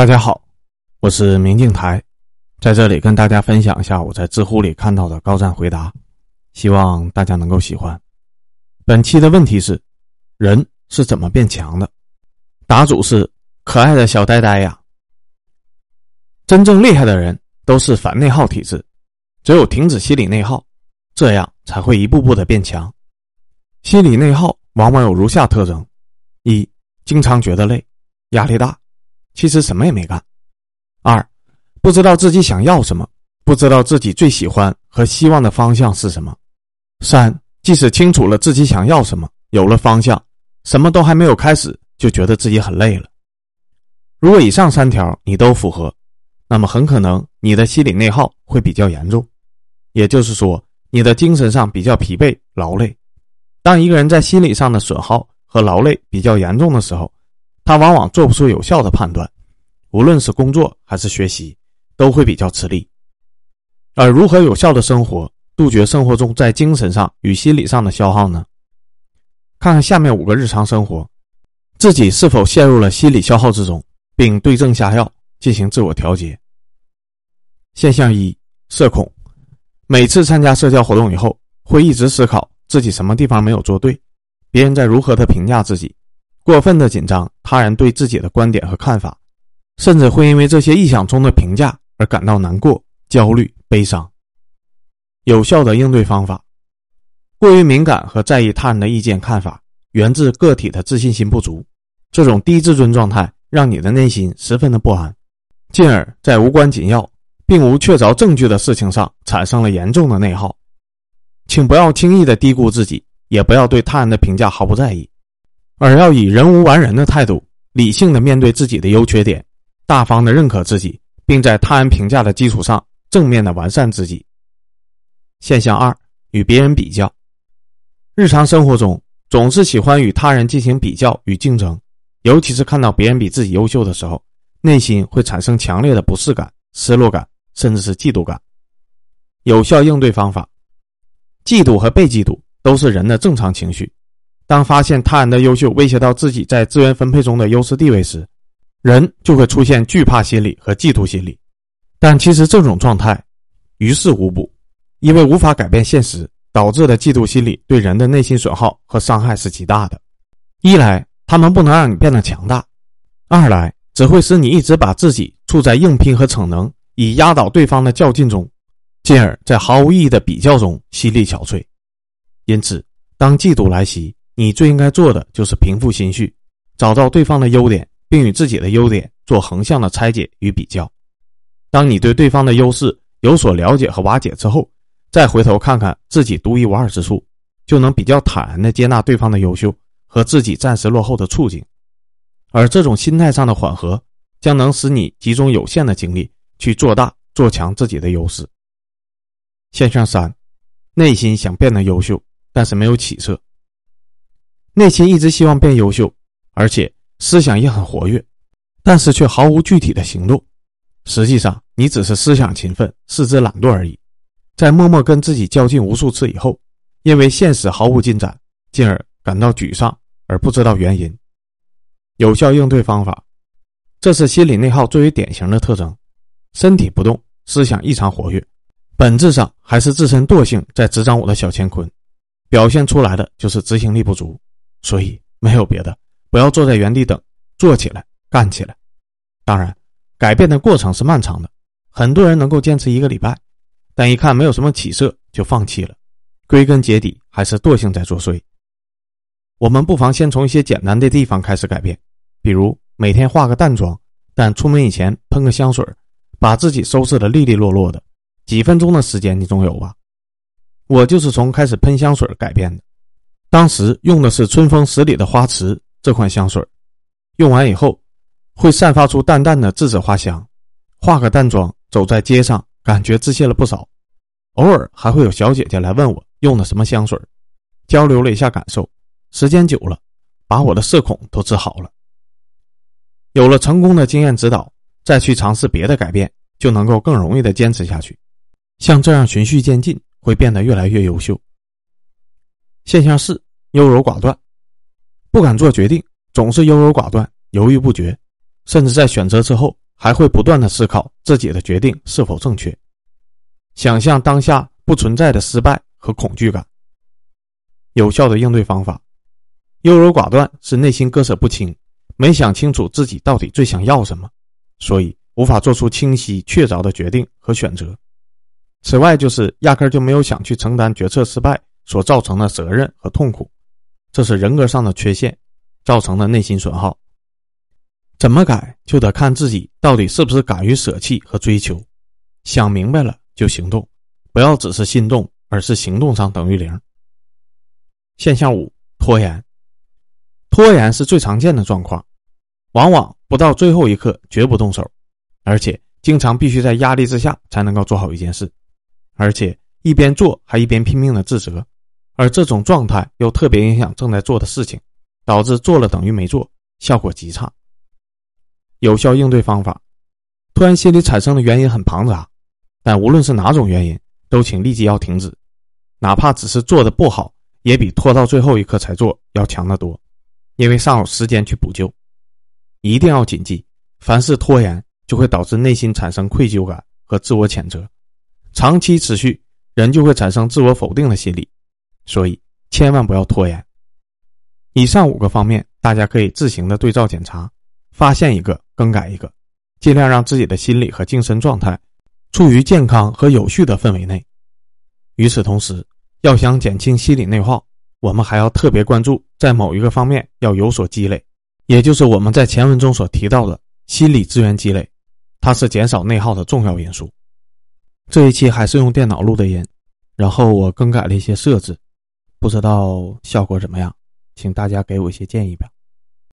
大家好，我是明镜台，在这里跟大家分享一下我在知乎里看到的高赞回答，希望大家能够喜欢。本期的问题是：人是怎么变强的？答主是可爱的小呆呆呀。真正厉害的人都是反内耗体质，只有停止心理内耗，这样才会一步步的变强。心理内耗往往有如下特征：一、经常觉得累，压力大。其实什么也没干。二，不知道自己想要什么，不知道自己最喜欢和希望的方向是什么。三，即使清楚了自己想要什么，有了方向，什么都还没有开始，就觉得自己很累了。如果以上三条你都符合，那么很可能你的心理内耗会比较严重，也就是说，你的精神上比较疲惫、劳累。当一个人在心理上的损耗和劳累比较严重的时候，他往往做不出有效的判断，无论是工作还是学习，都会比较吃力。而如何有效的生活，杜绝生活中在精神上与心理上的消耗呢？看看下面五个日常生活，自己是否陷入了心理消耗之中，并对症下药进行自我调节。现象一：社恐，每次参加社交活动以后，会一直思考自己什么地方没有做对，别人在如何的评价自己。过分的紧张他人对自己的观点和看法，甚至会因为这些臆想中的评价而感到难过、焦虑、悲伤。有效的应对方法：过于敏感和在意他人的意见看法，源自个体的自信心不足。这种低自尊状态让你的内心十分的不安，进而，在无关紧要并无确凿证据的事情上产生了严重的内耗。请不要轻易的低估自己，也不要对他人的评价毫不在意。而要以人无完人的态度，理性的面对自己的优缺点，大方的认可自己，并在他人评价的基础上正面的完善自己。现象二：与别人比较。日常生活中总是喜欢与他人进行比较与竞争，尤其是看到别人比自己优秀的时候，内心会产生强烈的不适感、失落感，甚至是嫉妒感。有效应对方法：嫉妒和被嫉妒都是人的正常情绪。当发现他人的优秀威胁到自己在资源分配中的优势地位时，人就会出现惧怕心理和嫉妒心理。但其实这种状态于事无补，因为无法改变现实导致的嫉妒心理对人的内心损耗和伤害是极大的。一来，他们不能让你变得强大；二来，只会使你一直把自己处在硬拼和逞能以压倒对方的较劲中，进而，在毫无意义的比较中心力憔悴。因此，当嫉妒来袭，你最应该做的就是平复心绪，找到对方的优点，并与自己的优点做横向的拆解与比较。当你对对方的优势有所了解和瓦解之后，再回头看看自己独一无二之处，就能比较坦然的接纳对方的优秀和自己暂时落后的处境。而这种心态上的缓和，将能使你集中有限的精力去做大做强自己的优势。现象三，内心想变得优秀，但是没有起色。内心一直希望变优秀，而且思想也很活跃，但是却毫无具体的行动。实际上，你只是思想勤奋，四肢懒惰而已。在默默跟自己较劲无数次以后，因为现实毫无进展，进而感到沮丧而不知道原因。有效应对方法，这是心理内耗最为典型的特征：身体不动，思想异常活跃，本质上还是自身惰性在执掌我的小乾坤，表现出来的就是执行力不足。所以没有别的，不要坐在原地等，坐起来，干起来。当然，改变的过程是漫长的，很多人能够坚持一个礼拜，但一看没有什么起色就放弃了。归根结底还是惰性在作祟。我们不妨先从一些简单的地方开始改变，比如每天化个淡妆，但出门以前喷个香水，把自己收拾的利利落落的。几分钟的时间你总有吧？我就是从开始喷香水改变的。当时用的是春风十里的花瓷这款香水，用完以后会散发出淡淡的栀子花香。化个淡妆走在街上，感觉自信了不少。偶尔还会有小姐姐来问我用的什么香水，交流了一下感受。时间久了，把我的社恐都治好了。有了成功的经验指导，再去尝试别的改变，就能够更容易的坚持下去。像这样循序渐进，会变得越来越优秀。现象四：优柔寡断，不敢做决定，总是优柔寡断、犹豫不决，甚至在选择之后还会不断的思考自己的决定是否正确，想象当下不存在的失败和恐惧感。有效的应对方法：优柔寡断是内心割舍不清，没想清楚自己到底最想要什么，所以无法做出清晰确凿的决定和选择。此外，就是压根就没有想去承担决策失败所造成的责任和痛苦，这是人格上的缺陷，造成的内心损耗。怎么改，就得看自己到底是不是敢于舍弃和追求。想明白了就行动，不要只是心动，而是行动上等于零。现象五：拖延。拖延是最常见的状况，往往不到最后一刻绝不动手，而且经常必须在压力之下才能够做好一件事。而且一边做还一边拼命的自责，而这种状态又特别影响正在做的事情，导致做了等于没做，效果极差。有效应对方法：突然心里产生的原因很庞杂，但无论是哪种原因，都请立即要停止，哪怕只是做的不好，也比拖到最后一刻才做要强得多，因为尚有时间去补救。一定要谨记，凡是拖延就会导致内心产生愧疚感和自我谴责。长期持续，人就会产生自我否定的心理，所以千万不要拖延。以上五个方面，大家可以自行的对照检查，发现一个更改一个，尽量让自己的心理和精神状态处于健康和有序的氛围内。与此同时，要想减轻心理内耗，我们还要特别关注在某一个方面要有所积累，也就是我们在前文中所提到的心理资源积累，它是减少内耗的重要因素。这一期还是用电脑录的音，然后我更改了一些设置，不知道效果怎么样，请大家给我一些建议吧。